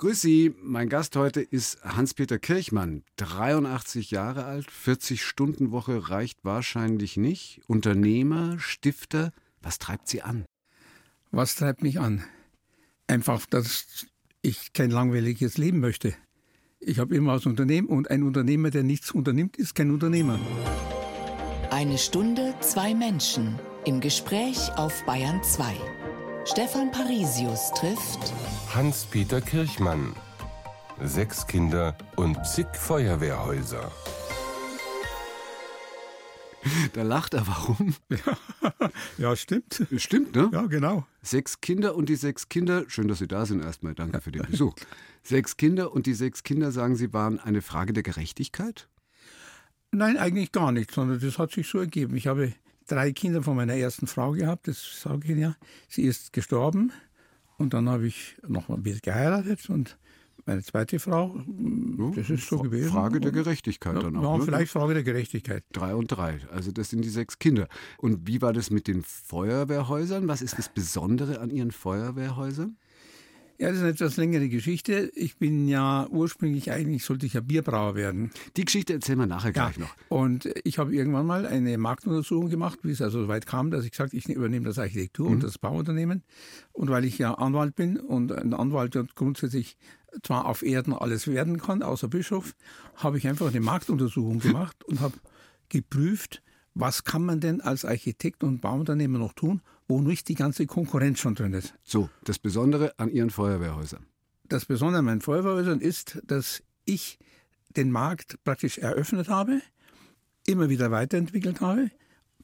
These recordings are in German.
Grüß Sie, mein Gast heute ist Hans-Peter Kirchmann, 83 Jahre alt, 40-Stunden-Woche reicht wahrscheinlich nicht. Unternehmer, Stifter, was treibt Sie an? Was treibt mich an? Einfach, dass ich kein langweiliges Leben möchte. Ich habe immer was Unternehmen und ein Unternehmer, der nichts unternimmt, ist kein Unternehmer. Eine Stunde, zwei Menschen im Gespräch auf Bayern 2. Stefan Parisius trifft Hans-Peter Kirchmann. Sechs Kinder und zig Feuerwehrhäuser. Da lacht er, warum? Ja, stimmt. Stimmt, ne? Ja, genau. Sechs Kinder und die sechs Kinder, schön, dass Sie da sind erstmal, danke für den Besuch. Sechs Kinder und die sechs Kinder, sagen Sie, waren eine Frage der Gerechtigkeit? Nein, eigentlich gar nicht, sondern das hat sich so ergeben. Ich habe drei Kinder von meiner ersten Frau gehabt, das sage ich Ihnen ja. Sie ist gestorben und dann habe ich noch ein bisschen geheiratet und meine zweite Frau, das ist so Fra- gewesen. Frage der Gerechtigkeit ja, dann auch. Ja, ne? vielleicht Frage der Gerechtigkeit. Drei und drei, also das sind die sechs Kinder. Und wie war das mit den Feuerwehrhäusern? Was ist das Besondere an Ihren Feuerwehrhäusern? Ja, das ist eine etwas längere Geschichte. Ich bin ja ursprünglich eigentlich, sollte ich ja Bierbrauer werden. Die Geschichte erzählen wir nachher gleich noch. Und ich habe irgendwann mal eine Marktuntersuchung gemacht, wie es also so weit kam, dass ich gesagt ich übernehme das Architektur- und das Bauunternehmen. Und weil ich ja Anwalt bin und ein Anwalt ja grundsätzlich zwar auf Erden alles werden kann, außer Bischof, habe ich einfach eine Marktuntersuchung gemacht und habe geprüft, was kann man denn als Architekt und Bauunternehmer noch tun, wo nicht die ganze Konkurrenz schon drin ist. So, das Besondere an Ihren Feuerwehrhäusern. Das Besondere an meinen Feuerwehrhäusern ist, dass ich den Markt praktisch eröffnet habe, immer wieder weiterentwickelt habe,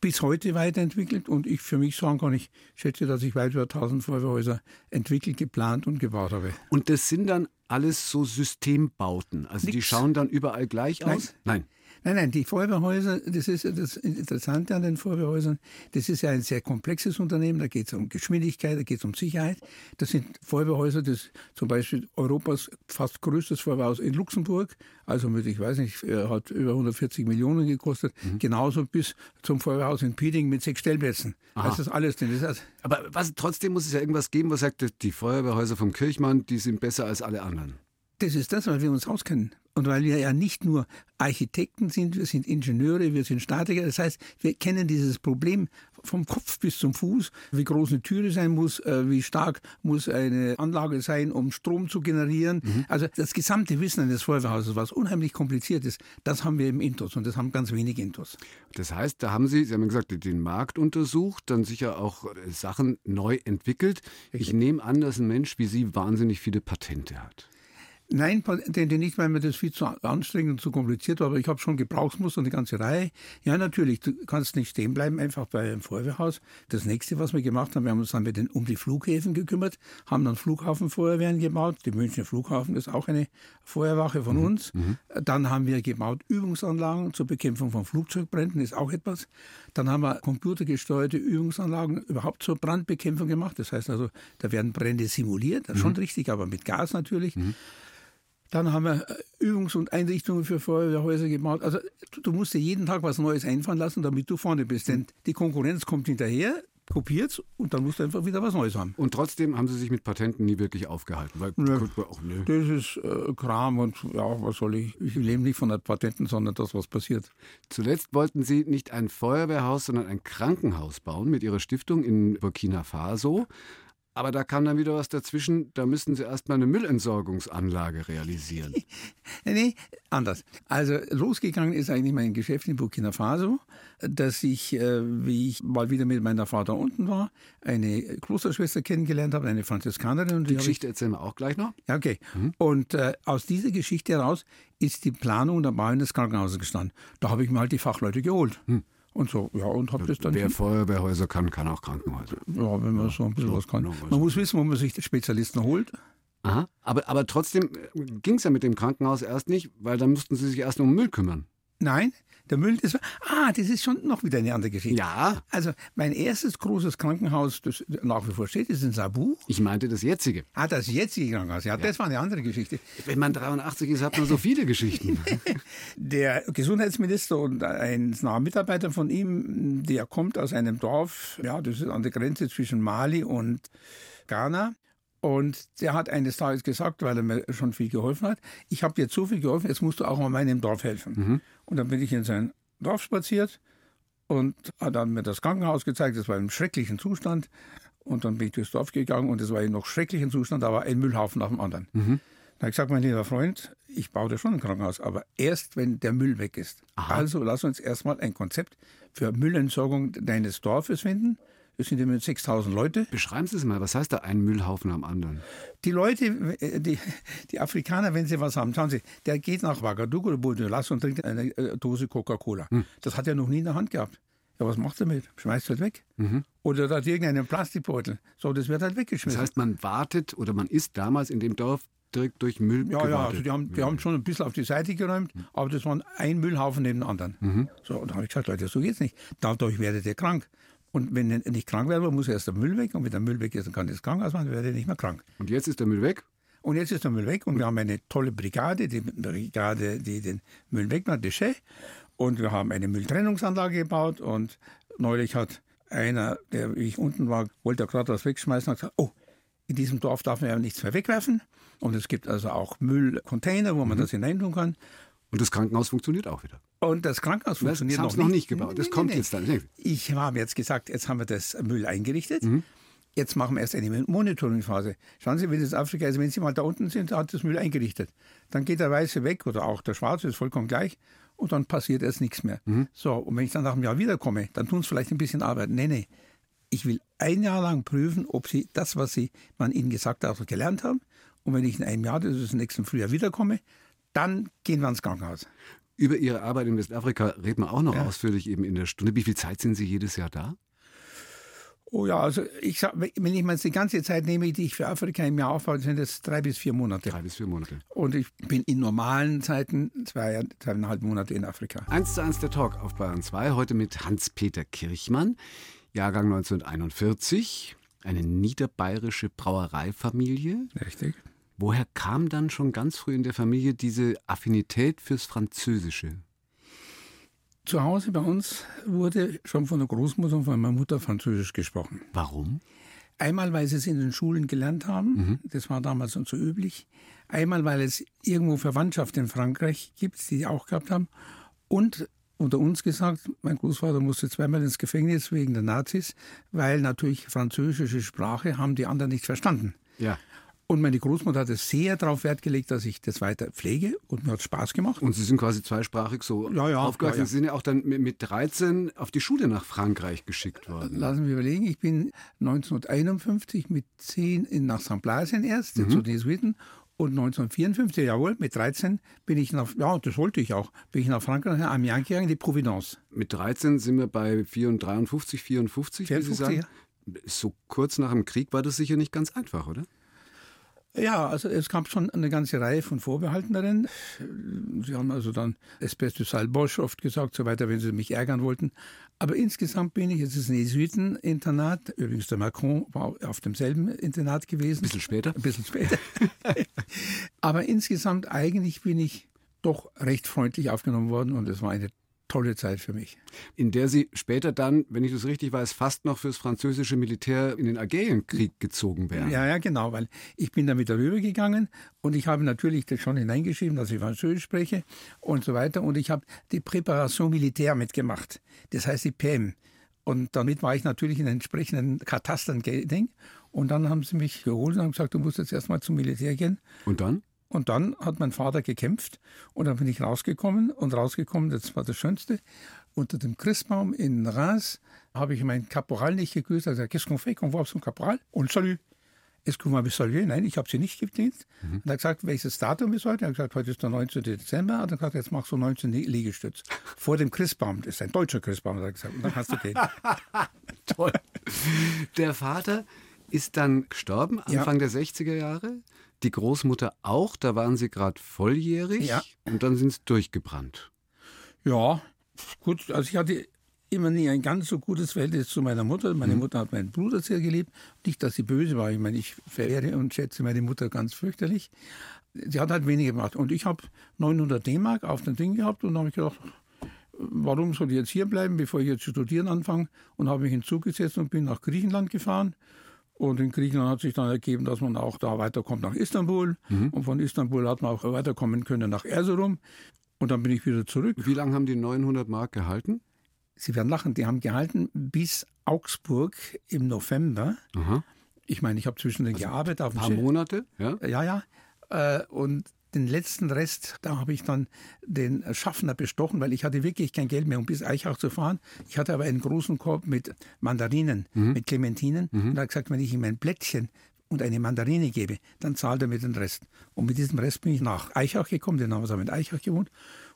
bis heute weiterentwickelt und ich für mich sagen kann, ich schätze, dass ich weit über 1000 Feuerwehrhäuser entwickelt, geplant und gebaut habe. Und das sind dann alles so Systembauten. Also die Nix. schauen dann überall gleich aus? Nein. Nein, nein, die Feuerwehrhäuser, das ist ja das Interessante an den Feuerwehrhäusern, das ist ja ein sehr komplexes Unternehmen, da geht es um Geschwindigkeit, da geht es um Sicherheit. Das sind Feuerwehrhäuser, das zum Beispiel Europas fast größtes Feuerwehrhaus in Luxemburg, also mit, ich weiß nicht, äh, hat über 140 Millionen gekostet, genauso bis zum Feuerwehrhaus in Pieding mit sechs Stellplätzen. Da ist das alles drin. Das ist also, Aber was, trotzdem muss es ja irgendwas geben, was sagt, die Feuerwehrhäuser vom Kirchmann, die sind besser als alle anderen. Das ist das, weil wir uns auskennen. Und weil wir ja nicht nur Architekten sind, wir sind Ingenieure, wir sind Statiker. Das heißt, wir kennen dieses Problem vom Kopf bis zum Fuß, wie groß eine Türe sein muss, äh, wie stark muss eine Anlage sein, um Strom zu generieren. Also das gesamte Wissen eines Feuerwehrhauses, was unheimlich kompliziert ist, das haben wir im Intos und das haben ganz wenige Intos. Das heißt, da haben Sie, Sie haben gesagt, den Markt untersucht, dann sicher auch äh, Sachen neu entwickelt. Ich nehme an, dass ein Mensch wie Sie wahnsinnig viele Patente hat. Nein, Patente nicht, weil mir das viel zu anstrengend und zu kompliziert war, aber ich habe schon Gebrauchsmuster und eine ganze Reihe. Ja, natürlich, du kannst nicht stehen bleiben, einfach bei einem Feuerwehrhaus. Das nächste, was wir gemacht haben, wir haben uns dann mit den, um die Flughäfen gekümmert, haben dann Flughafenfeuerwehren gebaut. Die Münchner Flughafen ist auch eine Feuerwache von uns. Dann haben wir gebaut Übungsanlagen zur Bekämpfung von Flugzeugbränden, ist auch etwas. Dann haben wir computergesteuerte Übungsanlagen überhaupt zur Brandbekämpfung gemacht. Das heißt also, da werden Brände simuliert, schon richtig, aber mit Gas natürlich. Dann haben wir äh, Übungs- und Einrichtungen für Feuerwehrhäuser gebaut. Also du, du musst dir jeden Tag was Neues einfallen lassen, damit du vorne bist. Denn die Konkurrenz kommt hinterher, kopiert und dann musst du einfach wieder was Neues haben. Und trotzdem haben Sie sich mit Patenten nie wirklich aufgehalten. Weil, Nö. Auch, nö. Das ist äh, Kram und ja, was soll ich? Ich lebe nicht von den Patenten, sondern das, was passiert. Zuletzt wollten Sie nicht ein Feuerwehrhaus, sondern ein Krankenhaus bauen mit Ihrer Stiftung in Burkina Faso. Aber da kam dann wieder was dazwischen, da müssten Sie erstmal eine Müllentsorgungsanlage realisieren. Nee, anders. Also losgegangen ist eigentlich mein Geschäft in Burkina Faso, dass ich, äh, wie ich mal wieder mit meiner Frau da unten war, eine Klosterschwester kennengelernt habe, eine Franziskanerin. Und Die ich Geschichte erzählen wir auch gleich noch. Ja, okay. Und äh, aus dieser Geschichte heraus ist die Planung der Bau des Krankenhauses gestanden. Da habe ich mir halt die Fachleute geholt. Und so, ja, und habe das dann. Wer Feuerwehrhäuser kann, kann auch Krankenhäuser. ja, wenn man so ein bisschen was kann. was. Man muss wissen, wo man sich Spezialisten holt. Aha. Aber, aber trotzdem ging es ja mit dem Krankenhaus erst nicht, weil dann mussten Sie sich erst um Müll kümmern. Nein, der Müll, das war, ah, das ist schon noch wieder eine andere Geschichte. Ja. Also, mein erstes großes Krankenhaus, das nach wie vor steht, ist in Sabu. Ich meinte das jetzige. Ah, das jetzige Krankenhaus, ja, das war eine andere Geschichte. Wenn man 83 ist, hat man so viele Geschichten. Der Gesundheitsminister und ein naher Mitarbeiter von ihm, der kommt aus einem Dorf, ja, das ist an der Grenze zwischen Mali und Ghana. Und der hat eines Tages gesagt, weil er mir schon viel geholfen hat, ich habe dir so viel geholfen, jetzt musst du auch mal meinem Dorf helfen. Mhm. Und dann bin ich in sein Dorf spaziert und hat dann mir das Krankenhaus gezeigt, das war im schrecklichen Zustand. Und dann bin ich durchs Dorf gegangen und es war in noch schrecklichen Zustand, da war ein Müllhaufen nach dem anderen. Mhm. Da habe ich gesagt, mein lieber Freund, ich baue da schon ein Krankenhaus, aber erst, wenn der Müll weg ist. Aha. Also lass uns erstmal ein Konzept für Müllentsorgung deines Dorfes finden. Das sind immerhin 6000 Leute. Beschreiben Sie es mal, was heißt da ein Müllhaufen am anderen? Die Leute, die, die Afrikaner, wenn sie was haben, schauen Sie, der geht nach Ouagadougou oder Bourdieu und trinkt eine äh, Dose Coca-Cola. Hm. Das hat er noch nie in der Hand gehabt. Ja, was macht er damit? Schmeißt halt weg. Mhm. Oder da hat irgendeinen Plastikbeutel. So, das wird halt weggeschmissen. Das heißt, man wartet oder man ist damals in dem Dorf direkt durch Müll Ja, ja, also die haben, die haben schon ein bisschen auf die Seite geräumt, aber das war ein Müllhaufen neben dem anderen. Mhm. So, und da habe ich gesagt, Leute, so geht's nicht. Dadurch werdet ihr krank. Und wenn ihr nicht krank werden muss erst der Müll weg. Und wenn der Müll weg ist, dann kann das Krankenhaus machen, dann werdet ihr nicht mehr krank. Und jetzt ist der Müll weg? Und jetzt ist der Müll weg und wir haben eine tolle Brigade, die Brigade, die den Müll wegmacht, Déchet. Und wir haben eine Mülltrennungsanlage gebaut und neulich hat einer, der wie ich unten war, wollte gerade was wegschmeißen, hat gesagt, oh, in diesem Dorf darf man ja nichts mehr wegwerfen. Und es gibt also auch Müllcontainer, wo man mhm. das hineintun kann. Und das Krankenhaus funktioniert auch wieder. Und das Krankenhaus funktioniert das noch, noch nicht. gebaut. Das nee, kommt nee, jetzt dann. Ich habe jetzt gesagt, jetzt haben wir das Müll eingerichtet. Mhm. Jetzt machen wir erst eine Monitoringphase. Schauen Sie, wie das Afrika ist. Wenn Sie mal da unten sind, hat das Müll eingerichtet. Dann geht der Weiße weg oder auch der Schwarze, ist vollkommen gleich. Und dann passiert erst nichts mehr. Mhm. So, und wenn ich dann nach einem Jahr wiederkomme, dann tun Sie vielleicht ein bisschen Arbeit. Nee, nee. Ich will ein Jahr lang prüfen, ob Sie das, was Sie, man Ihnen gesagt hat, gelernt haben. Und wenn ich in einem Jahr, das ist nächsten Frühjahr, wiederkomme, dann gehen wir ans Krankenhaus. Über Ihre Arbeit in Westafrika reden wir auch noch ja. ausführlich eben in der Stunde. Wie viel Zeit sind Sie jedes Jahr da? Oh ja, also ich sag, wenn ich mal die ganze Zeit nehme, die ich für Afrika im Jahr aufbaue, sind das drei bis vier Monate. Drei bis vier Monate. Und ich bin in normalen Zeiten zwei, zweieinhalb Monate in Afrika. Eins zu eins der Talk auf Bayern 2, heute mit Hans-Peter Kirchmann, Jahrgang 1941, eine niederbayerische Brauereifamilie. Richtig. Woher kam dann schon ganz früh in der Familie diese Affinität fürs Französische? Zu Hause bei uns wurde schon von der Großmutter und von meiner Mutter Französisch gesprochen. Warum? Einmal, weil sie es in den Schulen gelernt haben, mhm. das war damals und so üblich. Einmal, weil es irgendwo Verwandtschaft in Frankreich gibt, die auch gehabt haben. Und unter uns gesagt, mein Großvater musste zweimal ins Gefängnis wegen der Nazis, weil natürlich französische Sprache haben die anderen nicht verstanden. Ja. Und meine Großmutter hat es sehr darauf Wert gelegt, dass ich das weiter pflege und mir hat Spaß gemacht. Und Sie sind quasi zweisprachig so ja, ja, aufgewachsen. Ja, ja. Sie sind ja auch dann mit 13 auf die Schule nach Frankreich geschickt worden. Lassen wir überlegen, ich bin 1951 mit 10 nach St. Blasien erst, mhm. zu den Jesuiten. Und 1954, jawohl, mit 13 bin ich nach, ja, das wollte ich auch, bin ich nach Frankreich, nach Amiens gegangen, die Providence. Mit 13 sind wir bei 54, 54, 54 wie Sie sagen. So kurz nach dem Krieg war das sicher nicht ganz einfach, oder? Ja, also es gab schon eine ganze Reihe von Vorbehalten darin. Sie haben also dann Espèce de Bosch oft gesagt, so weiter, wenn sie mich ärgern wollten. Aber insgesamt bin ich, es ist ein Jesuiteninternat, übrigens der Macron war auf demselben Internat gewesen. Ein bisschen später. Ein bisschen später. Aber insgesamt eigentlich bin ich doch recht freundlich aufgenommen worden und es war eine tolle Zeit für mich. In der Sie später dann, wenn ich das richtig weiß, fast noch fürs französische Militär in den Algerienkrieg gezogen wären. Ja, ja, genau, weil ich bin damit darüber gegangen und ich habe natürlich das schon hineingeschrieben, dass ich Französisch spreche und so weiter und ich habe die Präparation Militär mitgemacht. Das heißt die PM. Und damit war ich natürlich in entsprechenden Katastern Ding. Und dann haben sie mich geholt und haben gesagt, du musst jetzt erstmal zum Militär gehen. Und dann? Und dann hat mein Vater gekämpft und dann bin ich rausgekommen und rausgekommen, das war das Schönste. Unter dem Christbaum in Reims habe ich meinen Kaporal nicht gegrüßt. Er hat gesagt, qu'est-ce qu'on fait, qu'on voit zum Kaporal? Und salut. Est-ce que vous m'avez salué? Nein, ich habe sie nicht gedient. Mhm. Und er hat gesagt, welches Datum ist heute? Er hat gesagt, heute ist der 19. Dezember. Er hat gesagt, jetzt machst du 19 Liegestütz. Vor dem Christbaum. Das ist ein deutscher Christbaum, hat er gesagt. Und dann kannst du gehen. Toll. Der Vater ist dann gestorben, Anfang ja. der 60er Jahre die Großmutter auch, da waren sie gerade volljährig ja. und dann sind sie durchgebrannt. Ja, gut, also ich hatte immer nie ein ganz so gutes Verhältnis zu meiner Mutter. Meine mhm. Mutter hat meinen Bruder sehr geliebt. Nicht, dass sie böse war. Ich meine, ich verehre und schätze meine Mutter ganz fürchterlich. Sie hat halt weniger gemacht. Und ich habe 900 D-Mark auf dem Ding gehabt und habe ich gedacht, warum soll ich jetzt hier bleiben, bevor ich jetzt zu studieren anfange? Und habe mich hinzugesetzt und bin nach Griechenland gefahren Und in Griechenland hat sich dann ergeben, dass man auch da weiterkommt nach Istanbul. Mhm. Und von Istanbul hat man auch weiterkommen können nach Erzurum. Und dann bin ich wieder zurück. Wie lange haben die 900 Mark gehalten? Sie werden lachen, die haben gehalten bis Augsburg im November. Aha. Ich meine, ich habe zwischendurch also gearbeitet. Ein paar Monate? Ja, ja. ja. Äh, und den letzten Rest, da habe ich dann den Schaffner bestochen, weil ich hatte wirklich kein Geld mehr, um bis Eichach zu fahren. Ich hatte aber einen großen Korb mit Mandarinen, mhm. mit Clementinen mhm. und er hat gesagt, wenn ich ihm ein Blättchen und eine Mandarine gebe, dann zahlt er mir den Rest. Und mit diesem Rest bin ich nach Eichach gekommen, den haben wir in Eichach gewohnt.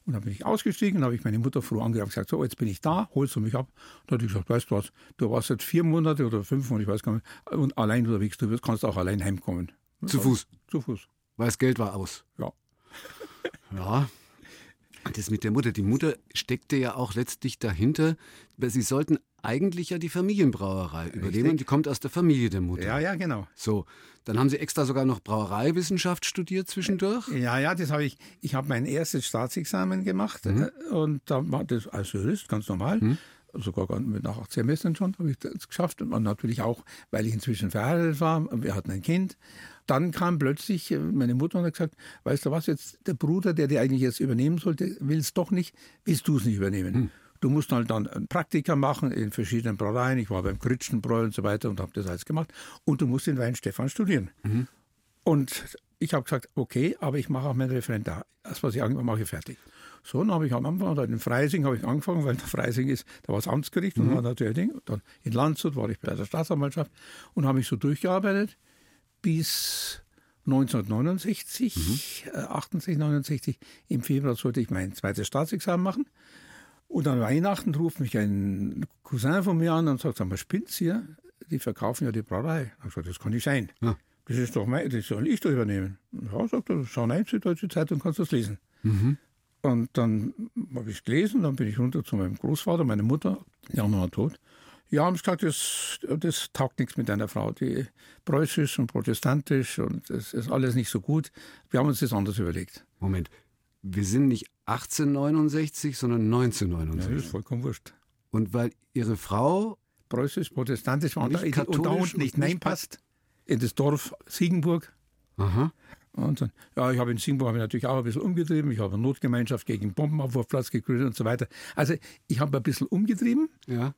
Und dann bin ich ausgestiegen, habe ich meine Mutter froh angerufen und gesagt, so, jetzt bin ich da, holst du mich ab? Und dann hat ich gesagt, weißt du was, du warst jetzt vier Monate oder fünf Monate, ich weiß gar nicht, und allein unterwegs, du kannst auch allein heimkommen. Zu Fuß? Zu Fuß. Weil das Geld war aus. Ja. Ja. Das mit der Mutter. Die Mutter steckte ja auch letztlich dahinter. Sie sollten eigentlich ja die Familienbrauerei übernehmen. Die kommt aus der Familie der Mutter. Ja, ja, genau. So, dann haben Sie extra sogar noch Brauereiwissenschaft studiert zwischendurch? Ja, ja, das habe ich. Ich habe mein erstes Staatsexamen gemacht mhm. Äh, und da war das als Jurist ganz normal. Mhm sogar mit nach 18 Semestern schon habe ich das geschafft. Und natürlich auch, weil ich inzwischen verheiratet war. Wir hatten ein Kind. Dann kam plötzlich äh, meine Mutter und hat gesagt, weißt du was, jetzt der Bruder, der dir eigentlich jetzt übernehmen sollte, will es doch nicht, willst du es nicht übernehmen. Hm. Du musst halt dann Praktika machen in verschiedenen Brauereien. Ich war beim Kritschenbräu und so weiter und habe das alles gemacht. Und du musst in Weinstefan studieren. Mhm. Und ich habe gesagt, okay, aber ich mache auch mein Referendar. Das, was ich angefangen mache, ich fertig. So, dann habe ich am Anfang, dann in Freising habe ich angefangen, weil der Freising ist, da war das Amtsgericht mhm. und dann natürlich Ding. Dann in Landshut war ich bei der Staatsanwaltschaft und habe mich so durchgearbeitet bis 1969, mhm. äh, 68, 69. Im Februar sollte ich mein zweites Staatsexamen machen. Und an Weihnachten ruft mich ein Cousin von mir an und sagt, sag mal, spinnt's hier? Die verkaufen ja die Brauerei. Ich gesagt, das kann nicht sein. Ja. Das ist doch mein, das soll ich doch übernehmen. Ja, sagt er, schau rein, Süddeutsche Zeitung, kannst du das lesen. Mhm. Und dann habe ich es gelesen, dann bin ich runter zu meinem Großvater, meine Mutter, noch tot. Ja, haben gesagt, das, das taugt nichts mit deiner Frau. Die preußisch und protestantisch und das ist alles nicht so gut. Wir haben uns das anders überlegt. Moment, wir sind nicht 1869, sondern 1969. Ja, das ist vollkommen wurscht. Und weil Ihre Frau preußisch, protestantisch war und da, und da unten nicht hineinpasst, in das Dorf Siegenburg. Aha. Und dann, ja, ich habe in Singapur habe ich natürlich auch ein bisschen umgetrieben. Ich habe eine Notgemeinschaft gegen Bombenabwurfplatz gegründet und so weiter. Also ich habe ein bisschen umgetrieben. Ja.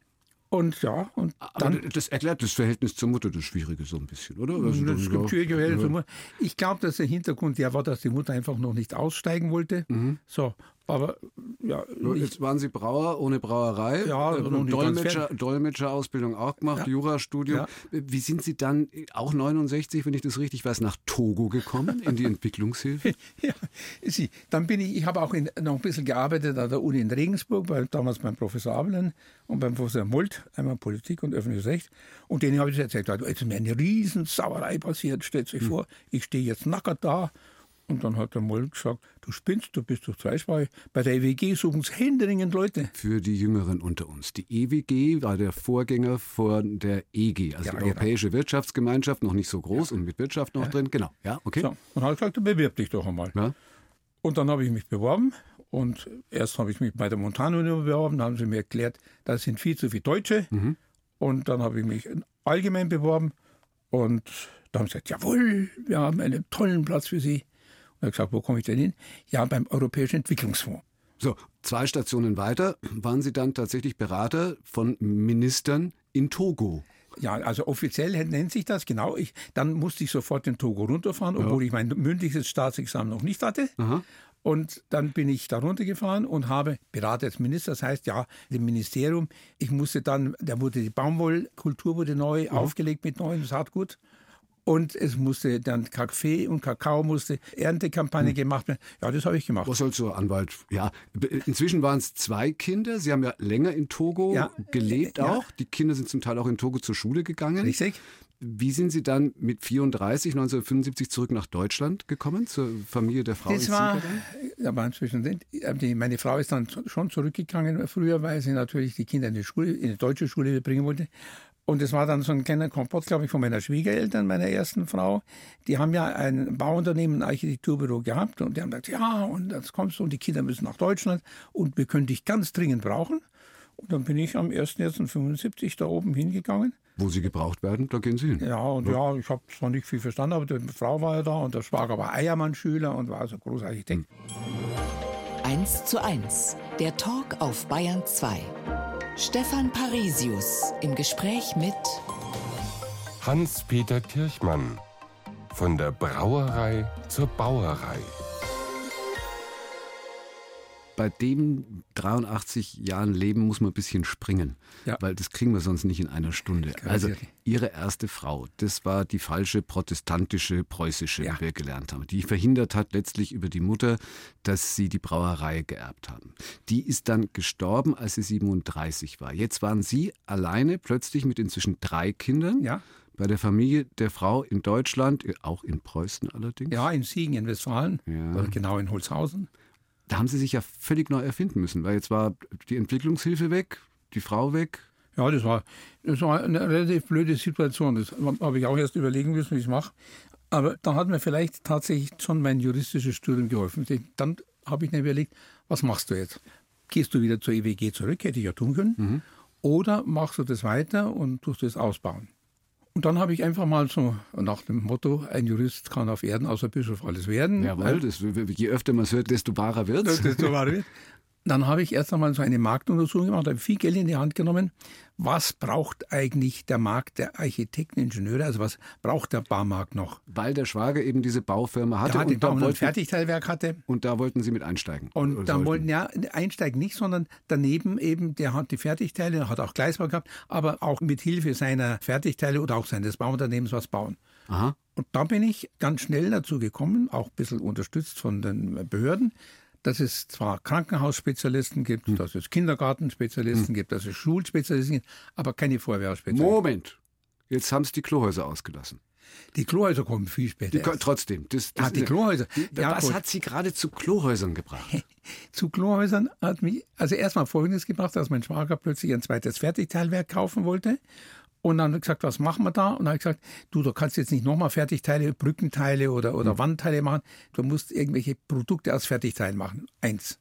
Und ja, und dann. Aber das erklärt das Verhältnis zur Mutter das Schwierige so ein bisschen, oder? Also das gibt schwierige Verhältnisse ja. Ich glaube, dass der Hintergrund ja war, dass die Mutter einfach noch nicht aussteigen wollte. Mhm. So, aber ja. Jetzt waren Sie Brauer ohne Brauerei. Ja, und Dolmetscher, Dolmetscherausbildung auch gemacht, ja. Jurastudium. Ja. Wie sind Sie dann auch 69, wenn ich das richtig weiß, nach Togo gekommen in die Entwicklungshilfe? ja, Sie, dann bin ich, ich habe auch in, noch ein bisschen gearbeitet an der Uni in Regensburg, bei, damals beim Professor Abelen und beim Professor Molt, einmal Politik und öffentliches Recht. Und denen habe ich erzählt, jetzt ist mir eine Riesensauerei passiert, stellt sich hm. vor, ich stehe jetzt nackert da und dann hat der Moll gesagt, du spinnst, du bist doch zweisprachig. Bei der EWG suchen es händeringend Leute. Für die Jüngeren unter uns. Die EWG war der Vorgänger von der EG, also ja, die genau. Europäische Wirtschaftsgemeinschaft, noch nicht so groß ja. und mit Wirtschaft noch ja. drin. Genau, ja, okay. So, und hat gesagt, bewirb dich doch einmal. Und dann habe ich mich beworben und erst habe ich mich bei der Montanunion beworben, dann haben sie mir erklärt, da sind viel zu viele Deutsche. Mhm. Und dann habe ich mich allgemein beworben und dann haben sie gesagt, jawohl, wir haben einen tollen Platz für Sie. Er hat gesagt, wo komme ich denn hin? Ja, beim Europäischen Entwicklungsfonds. So, zwei Stationen weiter waren Sie dann tatsächlich Berater von Ministern in Togo. Ja, also offiziell nennt sich das, genau. Ich, dann musste ich sofort in Togo runterfahren, obwohl ja. ich mein mündliches Staatsexamen noch nicht hatte. Aha. Und dann bin ich da runtergefahren und habe Berater als Minister, das heißt ja, dem Ministerium. Ich musste dann, da wurde die Baumwollkultur wurde neu mhm. aufgelegt mit neuem Saatgut. Und es musste dann Kaffee und Kakao musste Erntekampagne hm. gemacht werden. Ja, das habe ich gemacht. Was soll so Anwalt? Ja, inzwischen waren es zwei Kinder. Sie haben ja länger in Togo ja, gelebt ja. auch. Die Kinder sind zum Teil auch in Togo zur Schule gegangen. Richtig. Wie sind Sie dann mit 34, 1975 zurück nach Deutschland gekommen, zur Familie der Frau? Das war, da war inzwischen, meine Frau ist dann schon zurückgegangen früher, weil sie natürlich die Kinder in die Schule, in die deutsche Schule bringen wollte. Und es war dann so ein kleiner Kompott, glaube ich, von meiner Schwiegereltern, meiner ersten Frau. Die haben ja ein Bauunternehmen, ein Architekturbüro gehabt und die haben gesagt, ja, und jetzt kommst du und die Kinder müssen nach Deutschland und wir können dich ganz dringend brauchen. Und dann bin ich am 1.1.75 da oben hingegangen. Wo Sie gebraucht werden, da gehen Sie hin. Ja, und ja, ich habe zwar nicht viel verstanden, aber die Frau war ja da und der Schwager war Eiermann-Schüler und war also Großarchitekt. Hm. 1 zu 1, der Talk auf Bayern 2. Stefan Parisius im Gespräch mit Hans-Peter Kirchmann. Von der Brauerei zur Bauerei bei dem 83 Jahren Leben muss man ein bisschen springen, ja. weil das kriegen wir sonst nicht in einer Stunde. Also ihre erste Frau, das war die falsche protestantische preußische, ja. wie wir gelernt haben, die verhindert hat letztlich über die Mutter, dass sie die Brauerei geerbt haben. Die ist dann gestorben, als sie 37 war. Jetzt waren sie alleine plötzlich mit inzwischen drei Kindern. Ja bei der Familie der Frau in Deutschland, auch in Preußen allerdings? Ja, in Siegen in Westfalen, ja. genau in Holzhausen da haben sie sich ja völlig neu erfinden müssen, weil jetzt war die Entwicklungshilfe weg, die Frau weg. Ja, das war, das war eine relativ blöde Situation. Das habe ich auch erst überlegen müssen, wie ich es mache. Aber dann hat mir vielleicht tatsächlich schon mein juristisches Studium geholfen. Dann habe ich mir überlegt, was machst du jetzt? Gehst du wieder zur EWG zurück, hätte ich ja tun können. Mhm. Oder machst du das weiter und tust das ausbauen? Und dann habe ich einfach mal so nach dem Motto, ein Jurist kann auf Erden außer Bischof alles werden. Jawohl, das, je öfter man es hört, desto wahrer wird es. Desto wahrer wird Dann habe ich erst einmal so eine Marktuntersuchung gemacht, habe viel Geld in die Hand genommen. Was braucht eigentlich der Markt der Architekten, Ingenieure? Also was braucht der Baumarkt noch? Weil der Schwager eben diese Baufirma hatte ja, und da ein Fertigteilwerk hatte. Und da wollten Sie mit einsteigen. Und da wollten ja einsteigen nicht, sondern daneben eben, der hat die Fertigteile, hat auch Gleisbau gehabt, aber auch mit Hilfe seiner Fertigteile oder auch seines Bauunternehmens was bauen. Aha. Und da bin ich ganz schnell dazu gekommen, auch ein bisschen unterstützt von den Behörden, dass es zwar Krankenhausspezialisten gibt, hm. dass es Kindergartenspezialisten hm. gibt, dass es Schulspezialisten gibt, aber keine Feuerwehrspezialisten. Moment, jetzt haben es die Klohäuser ausgelassen. Die Klohäuser kommen viel später. Die, trotzdem. Das, das, ah, die Klohäuser. Ja, was gut. hat Sie gerade zu Klohäusern gebracht? zu Klohäusern hat mich, also erstmal Folgendes gebracht, dass mein Schwager plötzlich ein zweites Fertigteilwerk kaufen wollte und dann hat gesagt, was machen wir da? Und dann habe ich gesagt, du, du kannst jetzt nicht nochmal Fertigteile, Brückenteile oder, oder mhm. Wandteile machen. Du musst irgendwelche Produkte aus Fertigteilen machen. Eins.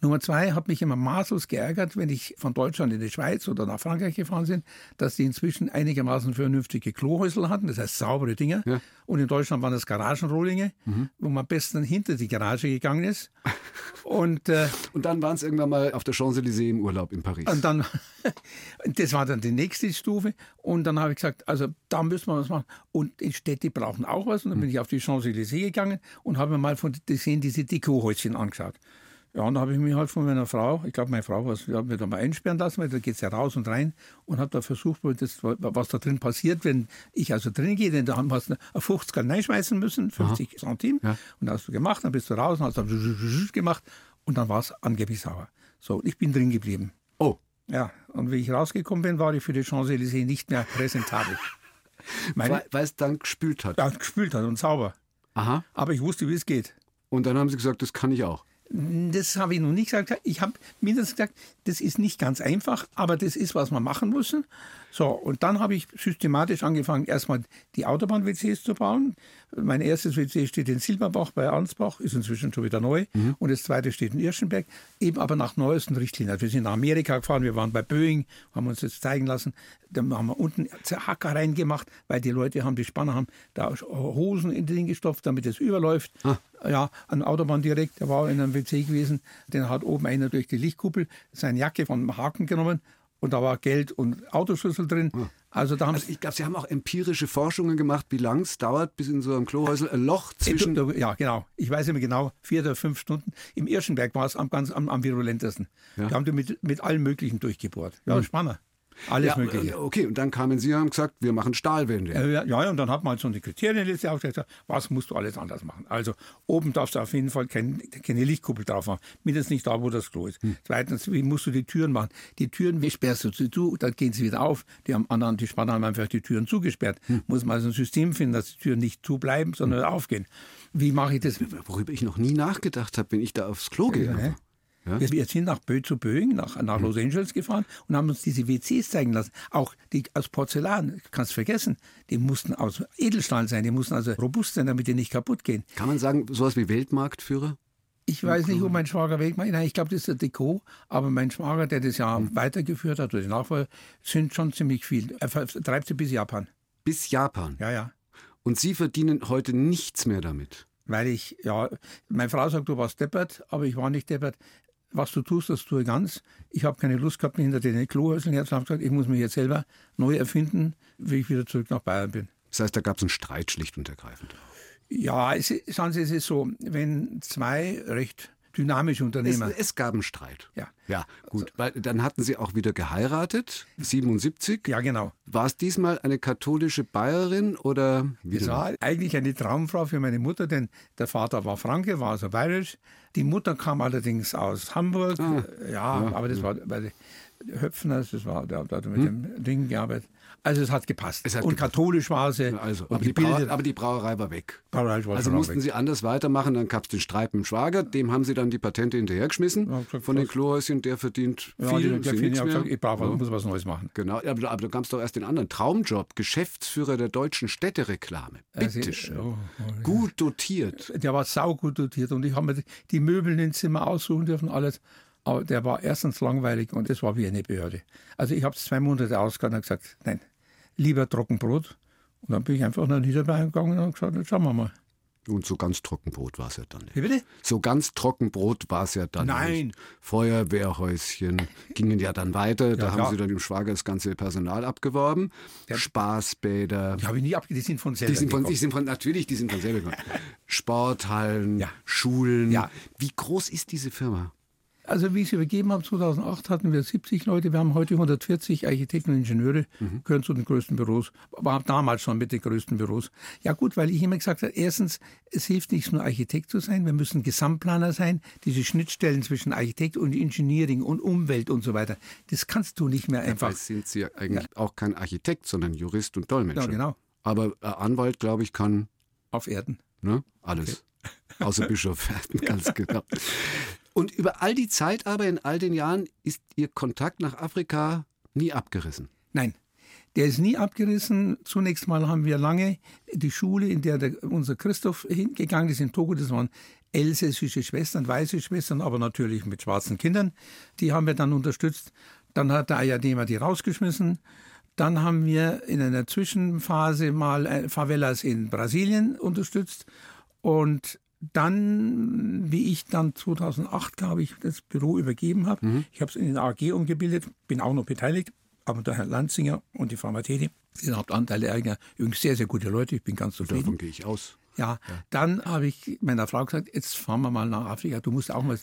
Nummer zwei hat mich immer maßlos geärgert, wenn ich von Deutschland in die Schweiz oder nach Frankreich gefahren bin, dass die inzwischen einigermaßen vernünftige Klohäusel hatten, das heißt saubere Dinge. Ja. Und in Deutschland waren das Garagenrohlinge, mhm. wo man am besten hinter die Garage gegangen ist. Und, äh, und dann waren es irgendwann mal auf der Champs-Élysées im Urlaub in Paris. Und dann, das war dann die nächste Stufe. Und dann habe ich gesagt, also da müssen wir was machen. Und die Städte brauchen auch was. Und dann mhm. bin ich auf die Champs-Élysées gegangen und habe mir mal von gesehen diese Dekohäuschen angeschaut. Ja, und da habe ich mich halt von meiner Frau, ich glaube, meine Frau was, hat mich da mal einsperren lassen, weil da geht es ja raus und rein und habe da versucht, das, was da drin passiert, wenn ich also drin gehe, denn da haben wir eine 50 reinschmeißen müssen, 50 Aha. Centime. Ja. Und da hast du gemacht, dann bist du raus und hast dann gemacht und dann war es angeblich sauer. So, ich bin drin geblieben. Oh. Ja, und wie ich rausgekommen bin, war ich für die Champs-Élysées nicht mehr präsentabel. Meine, weil es dann gespült hat. Ja, gespült hat und sauber. Aha. Aber ich wusste, wie es geht. Und dann haben Sie gesagt, das kann ich auch. Das habe ich noch nicht gesagt. Ich habe mindestens gesagt, das ist nicht ganz einfach, aber das ist, was wir machen müssen. So, und dann habe ich systematisch angefangen, erstmal die Autobahn-WCs zu bauen. Mein erstes WC steht in Silberbach bei Ansbach, ist inzwischen schon wieder neu. Mhm. Und das zweite steht in Irschenberg, eben aber nach neuesten Richtlinien. Also wir sind nach Amerika gefahren, wir waren bei Boeing, haben uns das zeigen lassen. Dann haben wir unten Hacker reingemacht, weil die Leute haben, die Spanner haben da Hosen in den gestopft, damit es überläuft. Ah. Ja, an Autobahn direkt, der war in einem WC gewesen, den hat oben einer durch die Lichtkuppel seine Jacke vom Haken genommen, und da war Geld und Autoschlüssel drin. Hm. Also, da haben also ich glaube, Sie haben auch empirische Forschungen gemacht, wie lang es dauert, bis in so einem Klohäusel ein Loch zwischen. Ja, genau. Ich weiß immer genau, vier oder fünf Stunden. Im Irschenberg war es am, ganz am, am virulentesten. Ja. Da haben die mit, mit allem Möglichen durchgebohrt. Ja, hm. spannend. Alles ja, Mögliche. Äh, okay, und dann kamen Sie und haben gesagt, wir machen Stahlwände. Ja, ja, und dann hat man halt so eine Kriterienliste aufgestellt, was musst du alles anders machen. Also oben darfst du auf jeden Fall kein, keine Lichtkuppel drauf machen, mindestens nicht da, wo das Klo ist. Hm. Zweitens, wie musst du die Türen machen? Die Türen, wie sperrst du sie zu, dann gehen sie wieder auf. Die haben anderen, die Spanner haben einfach die Türen zugesperrt. Hm. Muss man also ein System finden, dass die Türen nicht zubleiben, sondern hm. aufgehen. Wie mache ich das? Worüber ich noch nie nachgedacht habe, wenn ich da aufs Klo gehe. Ja, ja? Wir, sind nach Bö zu Boeing, nach, nach Los Angeles gefahren und haben uns diese WCs zeigen lassen. Auch die aus Porzellan, kannst vergessen. Die mussten aus Edelstahl sein, die mussten also robust sein, damit die nicht kaputt gehen. Kann man sagen, sowas wie Weltmarktführer? Ich weiß nicht, ob mein Schwager wegmacht. Nein, ich glaube, das ist der Deko. Aber mein Schwager, der das ja Hm. weitergeführt hat, oder die Nachfolger, sind schon ziemlich viel. Er treibt sie bis Japan. Bis Japan. Ja, ja. Und Sie verdienen heute nichts mehr damit. Weil ich, ja, meine Frau sagt, du warst deppert, aber ich war nicht deppert. Was du tust, das tue ich ganz. Ich habe keine Lust gehabt, mich hinter den Klohäuseln herzu und habe gesagt, ich muss mich jetzt selber neu erfinden, wie ich wieder zurück nach Bayern bin. Das heißt, da gab es einen Streit schlicht und ergreifend. Ja, es, ist- schauen Sie, es ist so, wenn zwei recht dynamische Es, Unternehmer. es gab einen Streit. Ja. Ja, gut. Weil dann hatten Sie auch wieder geheiratet, 77. ja, genau. War es diesmal eine katholische Bayerin oder wie Es war eigentlich eine Traumfrau für meine Mutter, denn der Vater war Franke, war also bayerisch. Die Mutter kam allerdings aus Hamburg. Ah. ja, aber das war bei den Höpfners, das war, der, der hat mit Hm? dem Ding gearbeitet. Also es hat gepasst. Es hat und gepasst. katholisch war sie. Also, und aber die. Brauer, aber die Brauerei war weg. Brauerei war Also mussten weg. Sie anders weitermachen, dann gab es den Streit mit dem Schwager, dem haben Sie dann die Patente hinterhergeschmissen. Ja, gesagt, Von den Klohäuschen, der verdient ja, viel, der hat mehr. gesagt, ich brauche was, muss was Neues machen. Genau, aber, aber da gab es doch erst den anderen Traumjob, Geschäftsführer der deutschen Städtereklame. Also, Bitte schön. oh, oh, Gut dotiert. Der war saugut dotiert und ich habe mir die Möbel ins Zimmer aussuchen dürfen, alles. Aber der war erstens langweilig und es war wie eine Behörde. Also ich habe es zwei Monate ausgehalten und gesagt, nein, lieber Trockenbrot. Und dann bin ich einfach nach Niederbayern gegangen und gesagt, jetzt schauen wir mal. Und so ganz Trockenbrot war es ja dann nicht. Wie bitte? So ganz Trockenbrot war es ja dann Nein. nicht. Feuerwehrhäuschen gingen ja dann weiter. Da Ja, haben klar. sie dann dem Schwager das ganze Personal abgeworben. Spaßbäder. Die habe ich nie abgegeben, die sind von selber Die sind von, gekommen. die sind von, natürlich, die sind von selber gekommen. Sporthallen, Ja. Schulen. Ja. Wie groß ist diese Firma? Also wie ich es übergeben habe, 2008 hatten wir 70 Leute, wir haben heute 140 Architekten und Ingenieure, Mhm. gehören zu den größten Büros, war damals schon mit den größten Büros. Ja gut, weil ich immer gesagt habe, erstens, es hilft nicht nur Architekt zu sein, wir müssen Gesamtplaner sein, diese Schnittstellen zwischen Architekt und Engineering und Umwelt und so weiter, das kannst du nicht mehr einfach. Dabei sind Sie ja eigentlich auch kein Architekt, sondern Jurist und Dolmetscher. Ja, genau. Aber Anwalt, glaube ich, kann Auf Erden. ne, alles. Außer Bischof werden, ganz genau. Und über all die Zeit aber, in all den Jahren, ist Ihr Kontakt nach Afrika nie abgerissen. Nein, der ist nie abgerissen. Zunächst mal haben wir lange die Schule, in der der, unser Christoph hingegangen ist in Togo, das waren elsässische Schwestern, weiße Schwestern, aber natürlich mit schwarzen Kindern. Die haben wir dann unterstützt. Dann hat der Ayadema die rausgeschmissen. Dann haben wir in einer Zwischenphase mal äh, Favelas in Brasilien unterstützt. Und dann, wie ich dann 2008, glaube ich, das Büro übergeben habe, ich habe es in den AG umgebildet, bin auch noch beteiligt, aber der Herr Lanzinger und die Frau Matedi sind Hauptanteile übrigens sehr, sehr gute Leute, ich bin ganz zufrieden. Davon gehe ich aus. Ja, dann habe ich meiner Frau gesagt, jetzt fahren wir mal nach Afrika, du musst auch mal,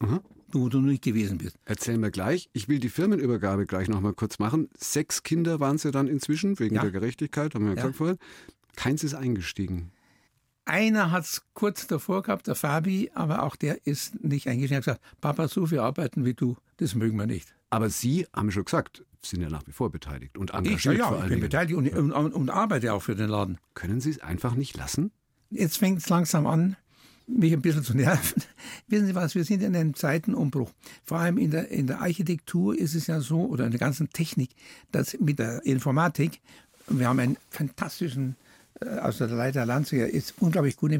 Mhm. du, wo du nicht gewesen bist. Erzählen wir gleich. Ich will die Firmenübergabe gleich noch mal kurz machen. Sechs Kinder waren Sie dann inzwischen, wegen Ja. der Gerechtigkeit, haben wir ja Ja. gesagt vorhin. Keins ist eingestiegen. Einer hat es kurz davor gehabt, der Fabi, aber auch der ist nicht eingestiegen. Er hat gesagt, Papa, so viel arbeiten wie du, das mögen wir nicht. Aber Sie, haben schon gesagt, sind ja nach wie vor beteiligt und Ich, ja, engagiert ja, vor ich bin Dingen. beteiligt und, und, und, und arbeite auch für den Laden. Können Sie es einfach nicht lassen? Jetzt fängt es langsam an, mich ein bisschen zu nerven. Wissen Sie was, wir sind in einem Zeitenumbruch. Vor allem in der, in der Architektur ist es ja so, oder in der ganzen Technik, dass mit der Informatik, wir haben einen fantastischen, also der Leiter Lanziger ist unglaublich gut,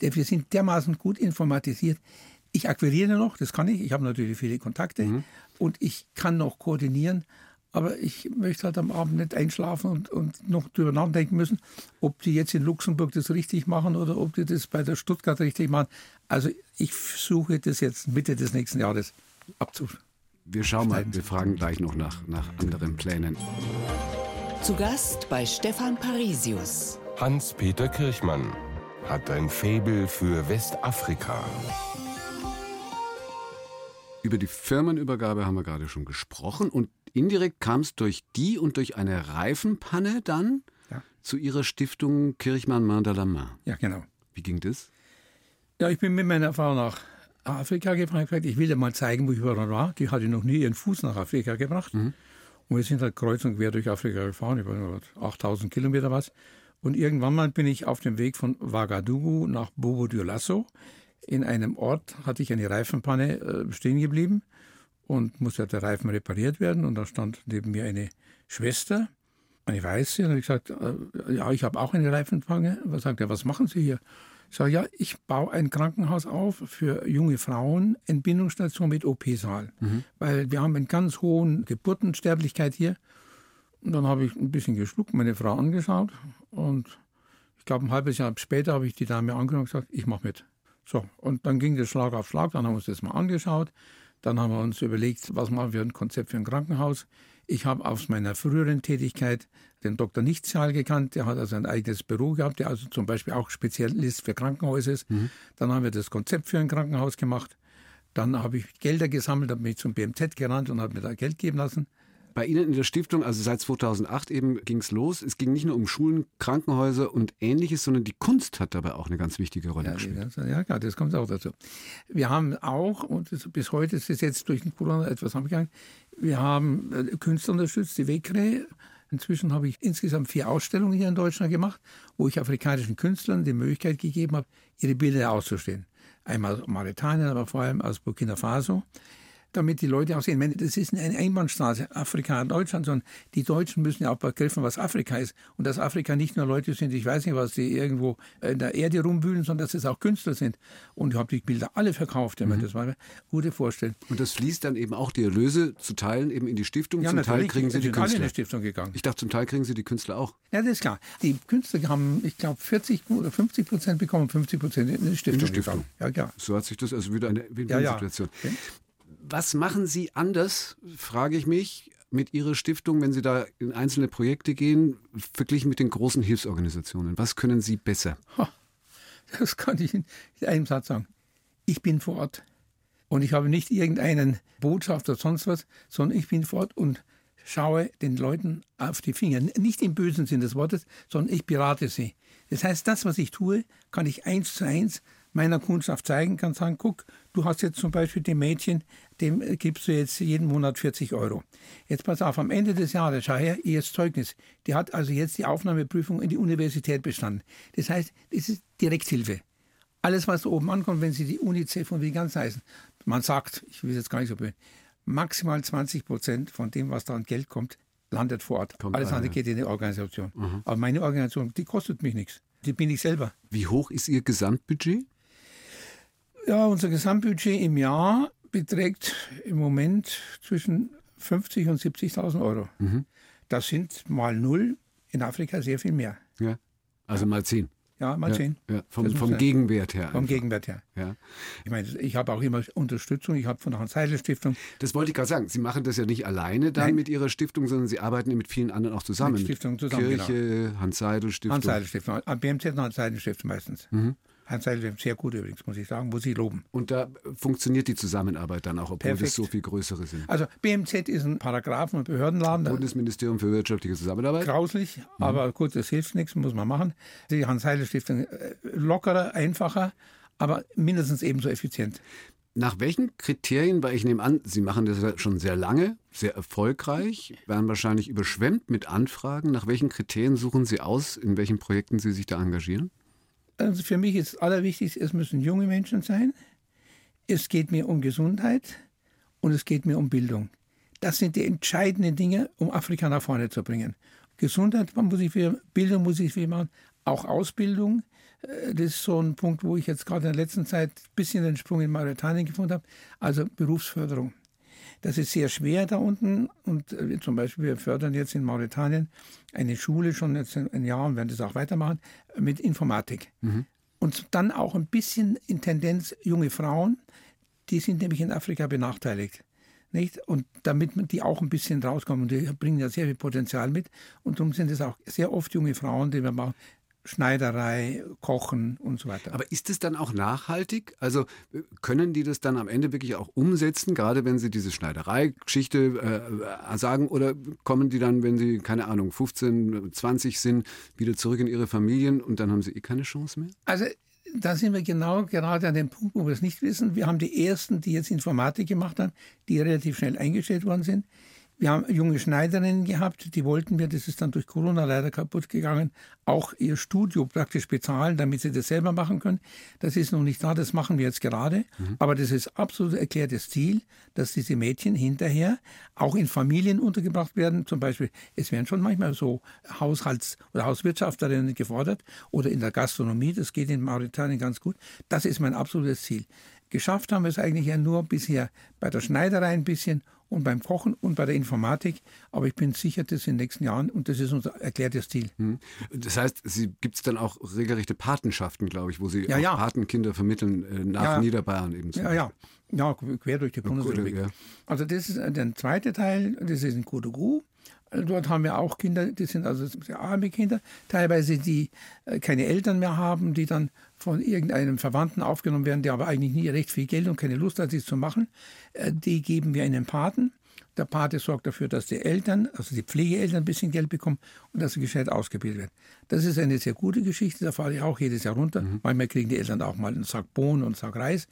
wir sind dermaßen gut informatisiert. Ich akquiriere noch, das kann ich, ich habe natürlich viele Kontakte und ich kann noch koordinieren, aber ich möchte halt am Abend nicht einschlafen und, und noch drüber nachdenken müssen, ob die jetzt in Luxemburg das richtig machen oder ob die das bei der Stuttgart richtig machen. Also ich suche das jetzt Mitte des nächsten Jahres abzuschließen. Wir schauen mal, wir fragen gleich noch nach, nach anderen Plänen. Zu Gast bei Stefan Parisius. Hans-Peter Kirchmann hat ein Faible für Westafrika. Über die Firmenübergabe haben wir gerade schon gesprochen und indirekt kam es durch die und durch eine Reifenpanne dann Ja. zu Ihrer Stiftung Kirchmann Mandalama. Ja, genau. Wie ging das? Ja, ich bin mit meiner Frau nach Afrika gefahren. Ich hab gesagt, ich will dir mal zeigen, wo ich überall war. Die hatte noch nie ihren Fuß nach Afrika gebracht. Und wir sind halt kreuz und quer durch Afrika gefahren, über 8000 Kilometer was. Und irgendwann mal bin ich auf dem Weg von Ouagadougou nach Bobo Dioulasso. In einem Ort hatte ich eine Reifenpanne äh, stehen geblieben und musste der Reifen repariert werden. Und da stand neben mir eine Schwester, eine Weiße. Und habe ich gesagt, äh, ja, ich habe auch eine Reifenpanne. Und sagt er, was machen Sie hier? Ich sage, ja, ich baue ein Krankenhaus auf für junge Frauen, Entbindungsstation mit OP-Saal. Mhm. Weil wir haben eine ganz hohe Geburtensterblichkeit hier. Und dann habe ich ein bisschen geschluckt, meine Frau angeschaut. Und ich glaube, ein halbes Jahr später habe ich die Dame angenommen und gesagt, ich mache mit. So, und dann ging das Schlag auf Schlag. Dann haben wir uns das mal angeschaut. Dann haben wir uns überlegt, was machen wir ein Konzept für ein Krankenhaus. Ich habe aus meiner früheren Tätigkeit den Dr. Nichtzahl gekannt. Der hat also ein eigenes Büro gehabt, der also zum Beispiel auch Spezialist für Krankenhäuser ist. Mhm. Dann haben wir das Konzept für ein Krankenhaus gemacht. Dann habe ich Gelder gesammelt, habe mich zum BMZ gerannt und habe mir da Geld geben lassen. Bei Ihnen in der Stiftung, also seit 2008 eben ging es los. Es ging nicht nur um Schulen, Krankenhäuser und ähnliches, sondern die Kunst hat dabei auch eine ganz wichtige Rolle ja, gespielt. Ja, klar, das kommt auch dazu. Wir haben auch, und bis heute ist es jetzt durch den Corona etwas angegangen, wir haben äh, Künstler unterstützt, die WECRE. Inzwischen habe ich insgesamt vier Ausstellungen hier in Deutschland gemacht, wo ich afrikanischen Künstlern die Möglichkeit gegeben habe, ihre Bilder auszustellen. Einmal aus Mauretanien, aber vor allem aus Burkina Faso damit die Leute auch sehen, meine, das ist eine Einbahnstraße, Afrika und Deutschland, sondern die Deutschen müssen ja auch begreifen, was Afrika ist. Und dass Afrika nicht nur Leute sind, ich weiß nicht was, die irgendwo in der Erde rumwühlen, sondern dass es auch Künstler sind. Und ich habe die Bilder alle verkauft, wenn man mhm. das mal gute vorstellen. Und das fließt dann eben auch die Erlöse zu teilen eben in die Stiftung. Ja, zum Teil kriegen Sie die Künstler. in die Stiftung gegangen. Ich dachte, zum Teil kriegen Sie die Künstler auch. Ja, das ist klar. Die Künstler haben, ich glaube, 40 oder 50 Prozent bekommen, 50 Prozent in die Stiftung. In die Stiftung. Ja, klar. So hat sich das also wieder eine Win-Win-Situation. Ja, ja. Was machen Sie anders, frage ich mich, mit Ihrer Stiftung, wenn Sie da in einzelne Projekte gehen, verglichen mit den großen Hilfsorganisationen? Was können Sie besser? Das kann ich in einem Satz sagen. Ich bin vor Ort. Und ich habe nicht irgendeinen Botschafter oder sonst was, sondern ich bin vor Ort und schaue den Leuten auf die Finger. Nicht im bösen Sinn des Wortes, sondern ich berate sie. Das heißt, das, was ich tue, kann ich eins zu eins meiner Kundschaft zeigen, kann sagen, guck, du hast jetzt zum Beispiel dem Mädchen, dem gibst du jetzt jeden Monat 40 Euro. Jetzt pass auf, am Ende des Jahres, schau her, ihr Zeugnis. Die hat also jetzt die Aufnahmeprüfung in die Universität bestanden. Das heißt, das ist Direkthilfe. Alles, was oben ankommt, wenn Sie die UNICEF und wie ganz heißen, man sagt, ich will jetzt gar nicht so böse, maximal 20 Prozent von dem, was da an Geld kommt, landet vor Ort. Kommt Alles andere geht in die Organisation. Mhm. Aber meine Organisation, die kostet mich nichts. Die bin ich selber. Wie hoch ist Ihr Gesamtbudget? Ja, unser Gesamtbudget im Jahr beträgt im Moment zwischen 50 und 70.000 Euro. Mhm. Das sind mal null, in Afrika sehr viel mehr. Ja, also mal zehn. Ja, mal ja, zehn. Ja, vom, vom Gegenwert her. Vom einfach. Gegenwert her. Ja. Ich meine, ich habe auch immer Unterstützung. Ich habe von der Hans-Heidel-Stiftung. Das wollte ich gerade sagen. Sie machen das ja nicht alleine dann Nein. mit Ihrer Stiftung, sondern Sie arbeiten mit vielen anderen auch zusammen. Mit Stiftungen zusammen, Kirche, genau. Hans-Heidel-Stiftung. Hans-Heidel-Stiftung. BMZ und Hans-Heidel-Stiftung meistens. Mhm. Hans Seidel sehr gut übrigens, muss ich sagen, muss ich loben. Und da funktioniert die Zusammenarbeit dann auch, obwohl Perfekt. es so viel größere sind. Also BMZ ist ein Paragraphen- und Behördenladen. Bundesministerium für wirtschaftliche Zusammenarbeit. Grauslich, mhm. aber gut, das hilft nichts, muss man machen. Die Hans-Seidel-Stiftung äh, lockerer, einfacher, aber mindestens ebenso effizient. Nach welchen Kriterien, weil ich nehme an, Sie machen das schon sehr lange, sehr erfolgreich, werden wahrscheinlich überschwemmt mit Anfragen. Nach welchen Kriterien suchen Sie aus, in welchen Projekten Sie sich da engagieren? Also für mich ist das Allerwichtigste, es müssen junge Menschen sein. Es geht mir um Gesundheit und es geht mir um Bildung. Das sind die entscheidenden Dinge, um Afrika nach vorne zu bringen. Gesundheit muss ich viel, Bildung muss ich viel machen, auch Ausbildung. Äh, das ist so ein Punkt, wo ich jetzt gerade in der letzten Zeit ein bisschen den Sprung in Mauretanien gefunden habe. Also Berufsförderung. Das ist sehr schwer da unten. Und äh, zum Beispiel, wir fördern jetzt in Mauretanien eine Schule schon jetzt ein Jahr und werden das auch weitermachen mit Informatik. Mhm. Und dann auch ein bisschen in Tendenz junge Frauen, die sind nämlich in Afrika benachteiligt. Nicht? Und damit die auch ein bisschen rauskommen, die bringen ja sehr viel Potenzial mit. Und darum sind es auch sehr oft junge Frauen, die wir machen, Schneiderei, Kochen und so weiter. Aber ist es dann auch nachhaltig? Also äh, können die das dann am Ende wirklich auch umsetzen, gerade wenn sie diese Schneiderei-Geschichte äh, sagen? Oder kommen die dann, wenn sie, keine Ahnung, 15, 20 sind, wieder zurück in ihre Familien und dann haben sie eh keine Chance mehr? Also da sind wir genau gerade an dem Punkt, wo wir es nicht wissen. Wir haben die ersten, die jetzt Informatik gemacht haben, die relativ schnell eingestellt worden sind. Wir haben junge Schneiderinnen gehabt, die wollten wir, das ist dann durch Corona leider kaputt gegangen, auch ihr Studio praktisch bezahlen, damit sie das selber machen können. Das ist noch nicht da, das machen wir jetzt gerade. Mhm. Aber das ist absolut erklärtes Ziel, dass diese Mädchen hinterher auch in Familien untergebracht werden. Zum Beispiel, es werden schon manchmal so Haushalts- oder Hauswirtschafterinnen gefordert oder in der Gastronomie, das geht in Mauretanien ganz gut. Das ist mein absolutes Ziel. Geschafft haben wir es eigentlich ja nur bisher bei der Schneiderei ein bisschen und beim Kochen und bei der Informatik. Aber ich bin sicher, dass in den nächsten Jahren, und das ist unser erklärtes Ziel. Hm. Das heißt, gibt es dann auch regelrechte Patenschaften, glaube ich, wo Sie ja, ja. Patenkinder vermitteln äh, nach ja, Niederbayern eben. Ja, ja. Ja, quer durch die Bundesrepublik. Also das ist der zweite Teil, das ist in Kodogu. Dort haben wir auch Kinder, die sind also sehr arme Kinder, teilweise die äh, keine Eltern mehr haben, die dann von irgendeinem Verwandten aufgenommen werden, der aber eigentlich nie recht viel Geld und keine Lust hat, dies zu machen. Äh, die geben wir einen Paten. Der Pate sorgt dafür, dass die Eltern, also die Pflegeeltern, ein bisschen Geld bekommen und dass sie gescheit ausgebildet werden. Das ist eine sehr gute Geschichte, da fahre ich auch jedes Jahr runter. Mhm. Manchmal kriegen die Eltern auch mal einen Sack Bohnen und einen Sack Reis.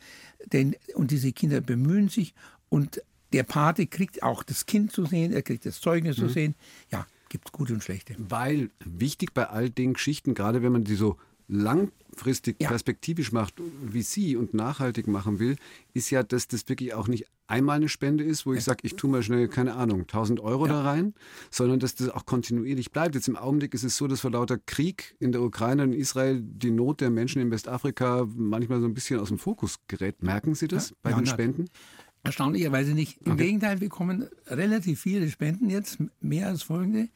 Denn, und diese Kinder bemühen sich und der Pate kriegt auch das Kind zu sehen, er kriegt das Zeugnis mhm. zu sehen. Ja, gibt gute und schlechte. Weil wichtig bei all den Geschichten, gerade wenn man die so langfristig ja. perspektivisch macht, wie Sie und nachhaltig machen will, ist ja, dass das wirklich auch nicht einmal eine Spende ist, wo ich ja. sage, ich tue mal schnell, keine Ahnung, 1000 Euro ja. da rein, sondern dass das auch kontinuierlich bleibt. Jetzt im Augenblick ist es so, dass vor lauter Krieg in der Ukraine und Israel die Not der Menschen in Westafrika manchmal so ein bisschen aus dem Fokus gerät. Merken Sie das bei den Spenden? Erstaunlicherweise nicht. Im okay. Gegenteil, wir bekommen relativ viele Spenden jetzt, mehr als folgende.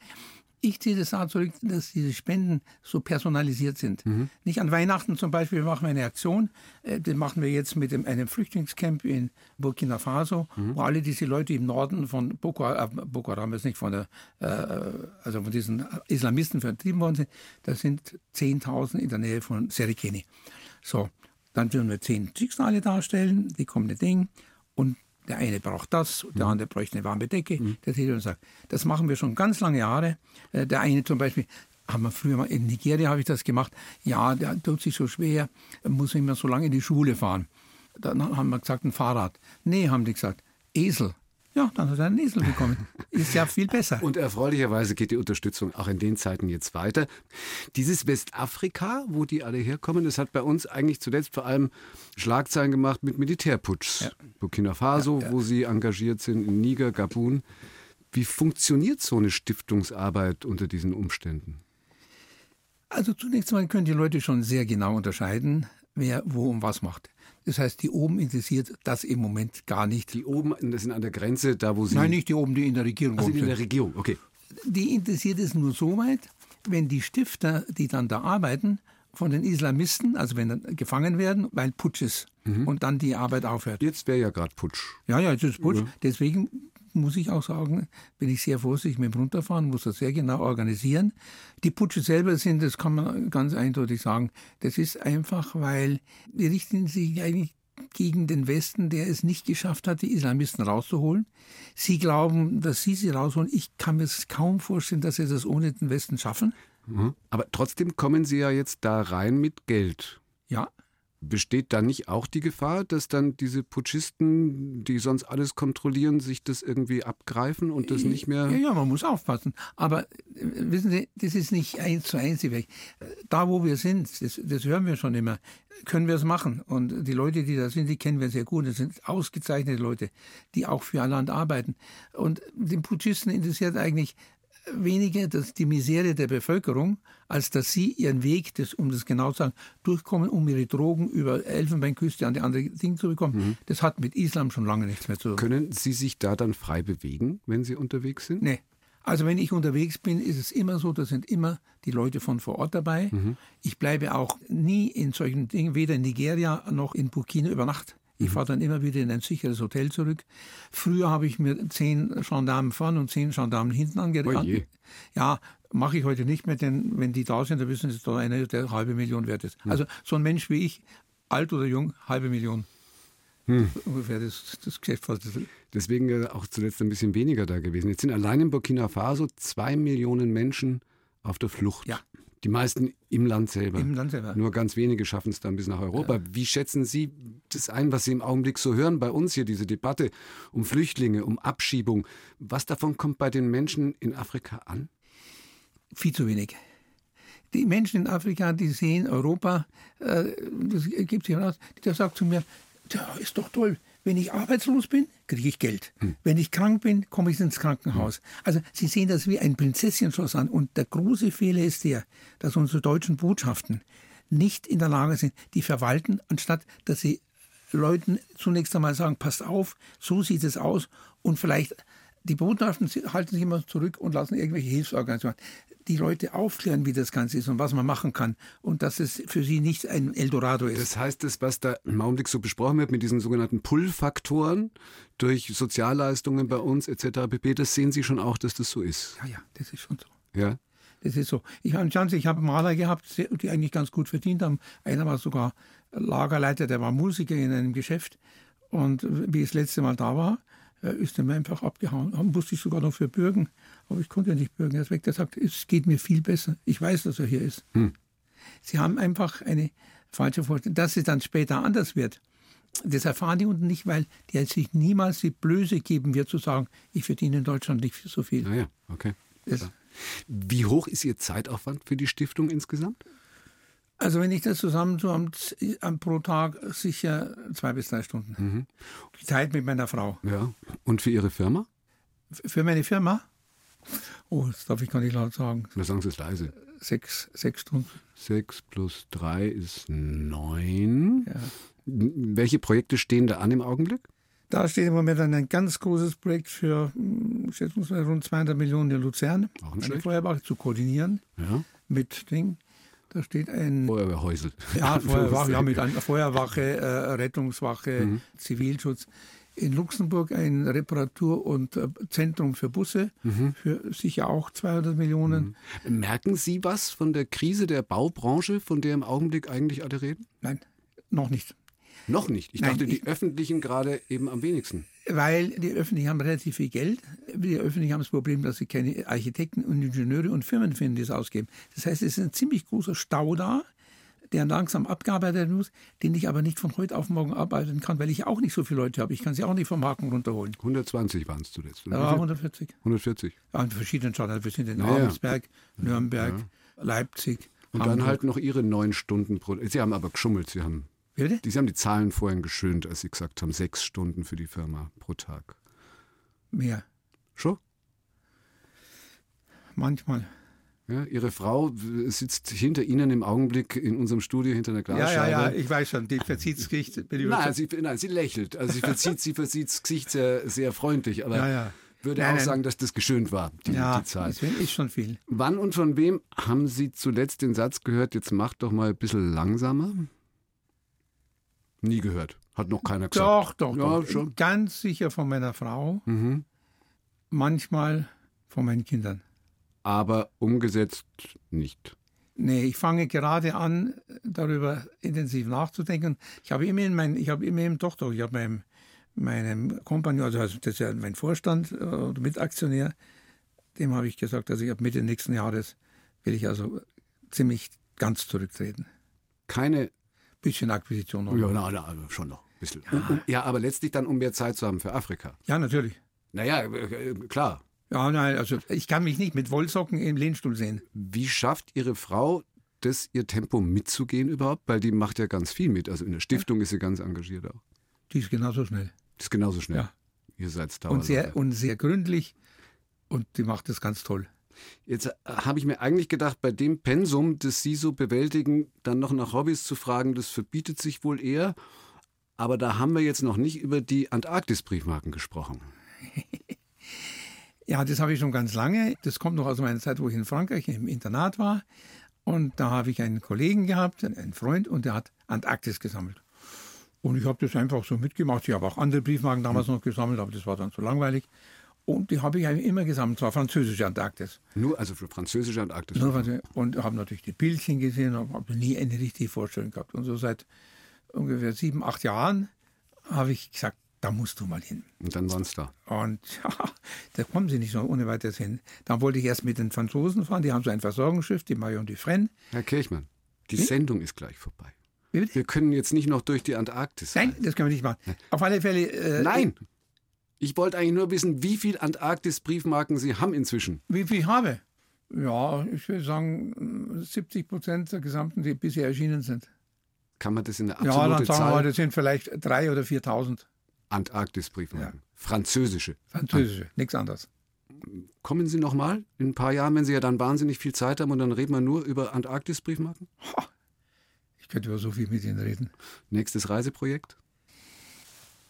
Ich ziehe das dazu zurück, dass diese Spenden so personalisiert sind. Mhm. Nicht an Weihnachten zum Beispiel machen wir eine Aktion, äh, das machen wir jetzt mit einem Flüchtlingscamp in Burkina Faso, mhm. wo alle diese Leute im Norden von Boko, äh, Boko Haram ist nicht von der, äh, also von diesen Islamisten vertrieben worden sind. Das sind 10.000 in der Nähe von Serikeni. So, dann würden wir zehn Schicksale darstellen, die kommen Ding und der eine braucht das, der mhm. andere bräuchte eine warme Decke. Mhm. Der Täter sagt, das machen wir schon ganz lange Jahre. Äh, der eine zum Beispiel, haben wir früher mal in Nigeria habe ich das gemacht. Ja, der tut sich so schwer, muss immer so lange in die Schule fahren. Dann haben wir gesagt, ein Fahrrad. Nee, haben die gesagt, Esel. Ja, dann hat er einen Esel bekommen. Ist ja viel besser. Und erfreulicherweise geht die Unterstützung auch in den Zeiten jetzt weiter. Dieses Westafrika, wo die alle herkommen, das hat bei uns eigentlich zuletzt vor allem Schlagzeilen gemacht mit Militärputsch. Ja. Burkina Faso, ja, ja. wo sie engagiert sind, in Niger, Gabun. Wie funktioniert so eine Stiftungsarbeit unter diesen Umständen? Also zunächst mal können die Leute schon sehr genau unterscheiden, wer wo und was macht. Das heißt, die oben interessiert das im Moment gar nicht. Die oben, das sind an der Grenze, da wo Sie. Nein, nicht die oben, die in der Regierung also sind. in der Regierung, okay. Die interessiert es nur so weit, wenn die Stifter, die dann da arbeiten, von den Islamisten, also wenn dann gefangen werden, weil Putsch ist mhm. und dann die Arbeit aufhört. Jetzt wäre ja gerade Putsch. Ja, ja, jetzt ist Putsch. Ja. Deswegen muss ich auch sagen, bin ich sehr vorsichtig mit dem Runterfahren, muss das sehr genau organisieren. Die Putsche selber sind, das kann man ganz eindeutig sagen, das ist einfach, weil die richten sich eigentlich gegen den Westen, der es nicht geschafft hat, die Islamisten rauszuholen. Sie glauben, dass sie sie rausholen. Ich kann mir es kaum vorstellen, dass sie das ohne den Westen schaffen. Mhm. Aber trotzdem kommen Sie ja jetzt da rein mit Geld. Ja. Besteht da nicht auch die Gefahr, dass dann diese Putschisten, die sonst alles kontrollieren, sich das irgendwie abgreifen und das nicht mehr. Ja, ja, man muss aufpassen. Aber äh, wissen Sie, das ist nicht eins zu eins weg. Da, wo wir sind, das, das hören wir schon immer, können wir es machen. Und die Leute, die da sind, die kennen wir sehr gut. Das sind ausgezeichnete Leute, die auch für ein Land arbeiten. Und den Putschisten interessiert eigentlich weniger das, die Misere der Bevölkerung, als dass sie ihren Weg, das, um das genau zu sagen, durchkommen, um ihre Drogen über Elfenbeinküste an die andere Dinge zu bekommen. Mhm. Das hat mit Islam schon lange nichts mehr zu tun. Können Sie sich da dann frei bewegen, wenn Sie unterwegs sind? Nee. Also wenn ich unterwegs bin, ist es immer so, da sind immer die Leute von vor Ort dabei. Mhm. Ich bleibe auch nie in solchen Dingen, weder in Nigeria noch in Burkina über Nacht. Ich mhm. fahre dann immer wieder in ein sicheres Hotel zurück. Früher habe ich mir zehn Gendarmen vorne und zehn Gendarmen hinten angeregt. Ja, mache ich heute nicht mehr, denn wenn die da sind, dann wissen sie, dass da einer der eine halbe Million wert ist. Mhm. Also so ein Mensch wie ich, alt oder jung, halbe Million. Hm. Ungefähr das, das Geschäft. Deswegen auch zuletzt ein bisschen weniger da gewesen. Jetzt sind allein in Burkina Faso zwei Millionen Menschen auf der Flucht. Ja. Die meisten im Land selber. Im Land selber. Nur ganz wenige schaffen es dann bis nach Europa. Ja. Wie schätzen Sie, das ein, was Sie im Augenblick so hören bei uns hier, diese Debatte um Flüchtlinge, um Abschiebung. Was davon kommt bei den Menschen in Afrika an? Viel zu wenig. Die Menschen in Afrika, die sehen Europa, äh, das gibt sich heraus, der sagt zu mir, ja, ist doch toll, wenn ich arbeitslos bin, kriege ich Geld. Hm. Wenn ich krank bin, komme ich ins Krankenhaus. Hm. Also Sie sehen das wie ein Prinzesschenschloss an. Und der große Fehler ist der, dass unsere deutschen Botschaften nicht in der Lage sind, die verwalten, anstatt dass sie Leuten zunächst einmal sagen, passt auf, so sieht es aus und vielleicht die Botschaften halten sich immer zurück und lassen irgendwelche Hilfsorganisationen die Leute aufklären, wie das Ganze ist und was man machen kann und dass es für sie nicht ein Eldorado ist. Das heißt, das, was da im Augenblick so besprochen wird mit diesen sogenannten Pull-Faktoren durch Sozialleistungen bei uns etc. pp., das sehen Sie schon auch, dass das so ist. Ja, ja, das ist schon so. Ja. Das ist so. Ich habe Chance, ich habe Maler gehabt, die eigentlich ganz gut verdient haben. Einer war sogar Lagerleiter, der war Musiker in einem Geschäft. Und wie ich das letzte Mal da war, äh, ist er mir einfach abgehauen. Musste ich sogar noch für bürgen. Aber ich konnte ja nicht bürgen. Er ist weg. Der sagt, es geht mir viel besser. Ich weiß, dass er hier ist. Hm. Sie haben einfach eine falsche Vorstellung. Dass es dann später anders wird, das erfahren die unten nicht, weil die sich niemals die Blöße geben wird, zu sagen, ich verdiene in Deutschland nicht so viel. Naja, okay. Wie hoch ist Ihr Zeitaufwand für die Stiftung insgesamt? Also wenn ich das zusammen so am, am, pro Tag sicher zwei bis drei Stunden. Mhm. Die Zeit mit meiner Frau. Ja. Und für Ihre Firma? Für meine Firma? Oh, das darf ich gar nicht laut sagen. Na, sagen Sie es leise. Sechs, sechs Stunden. Sechs plus drei ist neun. Ja. Welche Projekte stehen da an im Augenblick? Da steht im Moment ein ganz großes Projekt für hm, schätzungsweise rund 200 Millionen in Luzern. Auch ein eine Feuerwache zu koordinieren. Ja. Mit Ding. Da steht ein Feuerwehrhäusel. Ja, Feuerwache, ja, mit einer Feuerwache, äh, Rettungswache, mhm. Zivilschutz. In Luxemburg ein Reparatur- und äh, Zentrum für Busse mhm. für sicher auch 200 Millionen. Mhm. Merken Sie was von der Krise der Baubranche, von der im Augenblick eigentlich alle reden? Nein, noch nicht. Noch nicht. Ich Nein, dachte, die ich, öffentlichen gerade eben am wenigsten. Weil die öffentlichen haben relativ viel Geld. Die öffentlichen haben das Problem, dass sie keine Architekten und Ingenieure und Firmen finden, die es ausgeben. Das heißt, es ist ein ziemlich großer Stau da, der langsam abgearbeitet werden muss, den ich aber nicht von heute auf morgen arbeiten kann, weil ich auch nicht so viele Leute habe. Ich kann sie auch nicht vom Haken runterholen. 120 waren es zuletzt. Ja, 140. 140. Ja, in verschiedenen Städten. Wir sind in naja. Abelsberg, Nürnberg, ja. Leipzig. Und Hamburg. dann halt noch Ihre neun Stunden pro. Sie haben aber geschummelt. Sie haben Bitte? Sie haben die Zahlen vorhin geschönt, als Sie gesagt haben, sechs Stunden für die Firma pro Tag. Mehr. Schon? Manchmal. Ja, Ihre Frau sitzt hinter Ihnen im Augenblick in unserem Studio hinter einer Glasscheibe. Ja, ja, ja, ich weiß schon, die verzieht das Gesicht. Nein, sie, nein, sie lächelt. Also sie verzieht, sie verzieht das Gesicht sehr, sehr freundlich, aber ja, ja. würde nein, auch nein. sagen, dass das geschönt war, die, ja, die Zahl. das ist schon viel. Wann und von wem haben Sie zuletzt den Satz gehört, jetzt macht doch mal ein bisschen langsamer? Nie gehört. Hat noch keiner gesagt. Doch, doch, ja, doch. Schon. Ganz sicher von meiner Frau. Mhm. Manchmal von meinen Kindern. Aber umgesetzt nicht. Nee, ich fange gerade an, darüber intensiv nachzudenken. Ich habe immer in mein, ich habe immer doch, doch, ich habe meinem, meinem Kompagnon, also das ist ja mein Vorstand äh, oder Mitaktionär, dem habe ich gesagt, also ich ab Mitte nächsten Jahres will ich also ziemlich ganz zurücktreten. Keine bisschen Akquisition noch. Ja, na, na, schon noch. Bisschen. Ja. Ja, aber letztlich dann, um mehr Zeit zu haben für Afrika. Ja, natürlich. Naja, äh, klar. Ja, nein, also ich kann mich nicht mit Wollsocken im Lehnstuhl sehen. Wie schafft Ihre Frau das, ihr Tempo mitzugehen überhaupt? Weil die macht ja ganz viel mit. Also in der Stiftung ist sie ganz engagiert auch. Die ist genauso schnell. Die ist genauso schnell. Ja. Ihr seid und sehr Und sehr gründlich und die macht das ganz toll. Jetzt äh, habe ich mir eigentlich gedacht, bei dem Pensum, das Sie so bewältigen, dann noch nach Hobbys zu fragen, das verbietet sich wohl eher. Aber da haben wir jetzt noch nicht über die Antarktis-Briefmarken gesprochen. ja, das habe ich schon ganz lange. Das kommt noch aus meiner Zeit, wo ich in Frankreich im Internat war. Und da habe ich einen Kollegen gehabt, einen Freund, und der hat Antarktis gesammelt. Und ich habe das einfach so mitgemacht. Ich habe auch andere Briefmarken damals noch gesammelt, aber das war dann zu langweilig. Und die habe ich immer gesammelt, zwar französische Antarktis. Nur, also für französische Antarktis? Nur, und habe natürlich die Bildchen gesehen, habe nie eine richtige Vorstellung gehabt. Und so seit ungefähr sieben, acht Jahren habe ich gesagt, da musst du mal hin. Und dann waren es da. Und ja, da kommen sie nicht so ohne weiteres hin. Dann wollte ich erst mit den Franzosen fahren, die haben so ein Versorgungsschiff, die Marion Dufresne. Herr Kirchmann, die hm? Sendung ist gleich vorbei. Wir können jetzt nicht noch durch die Antarktis. Nein, das können wir nicht machen. Auf alle Fälle. Äh, Nein! Ich wollte eigentlich nur wissen, wie viele Antarktis-Briefmarken Sie haben inzwischen. Wie viel ich habe? Ja, ich würde sagen 70 Prozent der gesamten, die bisher erschienen sind. Kann man das in der absolute Ja, dann sagen Zahl? wir mal, das sind vielleicht drei oder 4.000. Antarktis-Briefmarken. Ja. Französische. Französische, ah. nichts anderes. Kommen Sie noch mal in ein paar Jahren, wenn Sie ja dann wahnsinnig viel Zeit haben und dann reden wir nur über Antarktis-Briefmarken? Ich könnte über so viel mit Ihnen reden. Nächstes Reiseprojekt?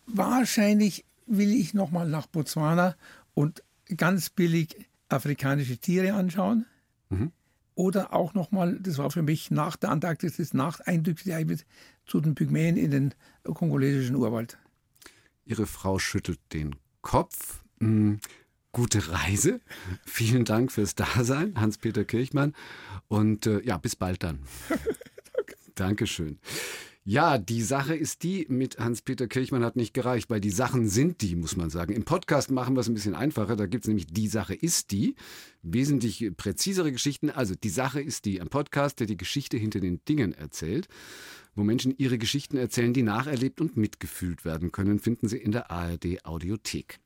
Wahrscheinlich will ich noch mal nach Botswana und ganz billig afrikanische Tiere anschauen. Mhm. Oder auch noch mal, das war für mich nach der Antarktis das nach Eindrückliche zu den Pygmäen in den kongolesischen Urwald. Ihre Frau schüttelt den Kopf. Hm, gute Reise. Vielen Dank fürs Dasein, Hans-Peter Kirchmann. Und äh, ja, bis bald dann. Danke. Dankeschön. Ja, die Sache ist die, mit Hans-Peter Kirchmann hat nicht gereicht, weil die Sachen sind die, muss man sagen. Im Podcast machen wir es ein bisschen einfacher. Da gibt es nämlich die Sache ist die. Wesentlich präzisere Geschichten. Also die Sache ist die. Ein Podcast, der die Geschichte hinter den Dingen erzählt. Wo Menschen ihre Geschichten erzählen, die nacherlebt und mitgefühlt werden können, finden Sie in der ARD Audiothek.